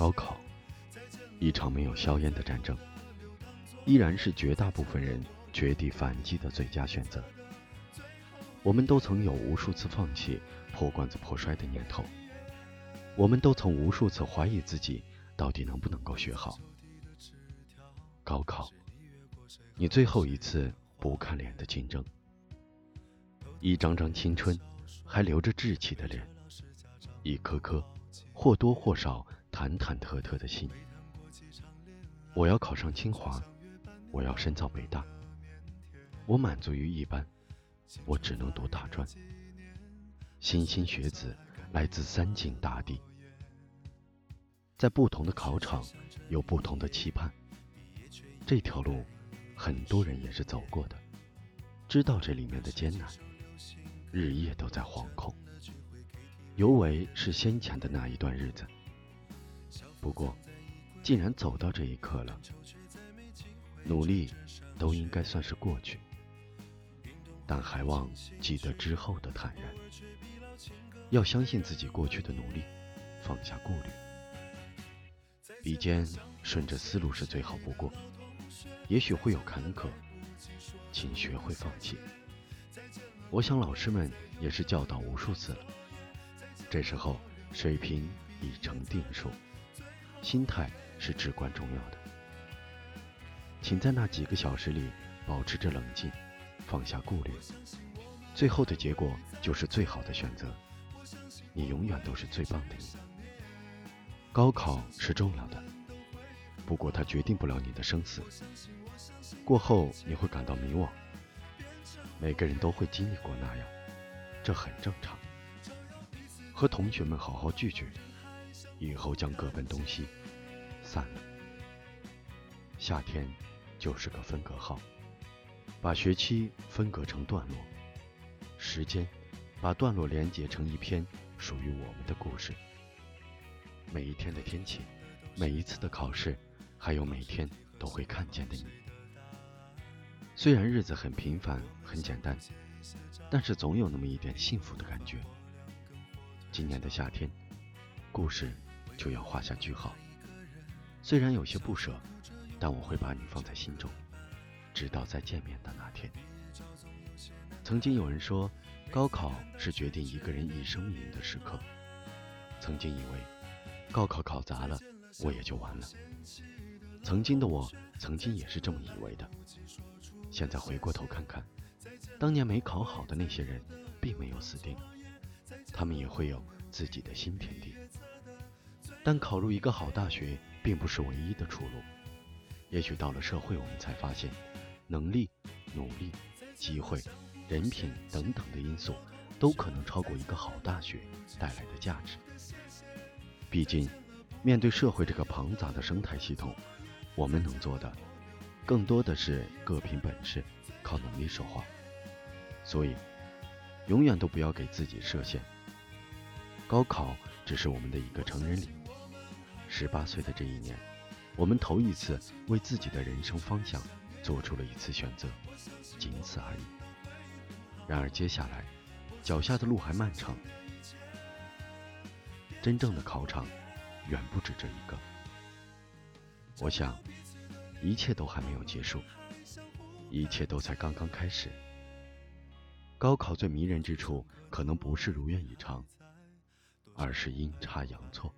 高考，一场没有硝烟的战争，依然是绝大部分人绝地反击的最佳选择。我们都曾有无数次放弃、破罐子破摔的念头，我们都曾无数次怀疑自己到底能不能够学好。高考，你最后一次不看脸的竞争，一张张青春还留着稚气的脸，一颗颗或多或少。忐忐忑忑的心，我要考上清华，我要深造北大，我满足于一般，我只能读大专。莘莘学子来自三晋大地，在不同的考场有不同的期盼。这条路，很多人也是走过的，知道这里面的艰难，日夜都在惶恐，尤为是先前的那一段日子。不过，既然走到这一刻了，努力都应该算是过去。但还望记得之后的坦然，要相信自己过去的努力，放下顾虑。笔尖顺着思路是最好不过，也许会有坎坷，请学会放弃。我想老师们也是教导无数次了，这时候水平已成定数。心态是至关重要的，请在那几个小时里保持着冷静，放下顾虑，最后的结果就是最好的选择。你永远都是最棒的你。高考是重要的，不过它决定不了你的生死。过后你会感到迷惘，每个人都会经历过那样，这很正常。和同学们好好聚聚。以后将各奔东西，散了。夏天就是个分隔号，把学期分隔成段落，时间把段落连接成一篇属于我们的故事。每一天的天气，每一次的考试，还有每天都会看见的你。虽然日子很平凡很简单，但是总有那么一点幸福的感觉。今年的夏天，故事。就要画下句号。虽然有些不舍，但我会把你放在心中，直到再见面的那天。曾经有人说，高考是决定一个人一生命运的时刻。曾经以为，高考考砸了，我也就完了。曾经的我，曾经也是这么以为的。现在回过头看看，当年没考好的那些人，并没有死定，他们也会有自己的新天地。但考入一个好大学并不是唯一的出路，也许到了社会，我们才发现，能力、努力、机会、人品等等的因素，都可能超过一个好大学带来的价值。毕竟，面对社会这个庞杂的生态系统，我们能做的，更多的是各凭本事，靠能力说话。所以，永远都不要给自己设限。高考只是我们的一个成人礼。十八岁的这一年，我们头一次为自己的人生方向做出了一次选择，仅此而已。然而接下来，脚下的路还漫长，真正的考场远不止这一个。我想，一切都还没有结束，一切都才刚刚开始。高考最迷人之处，可能不是如愿以偿，而是阴差阳错。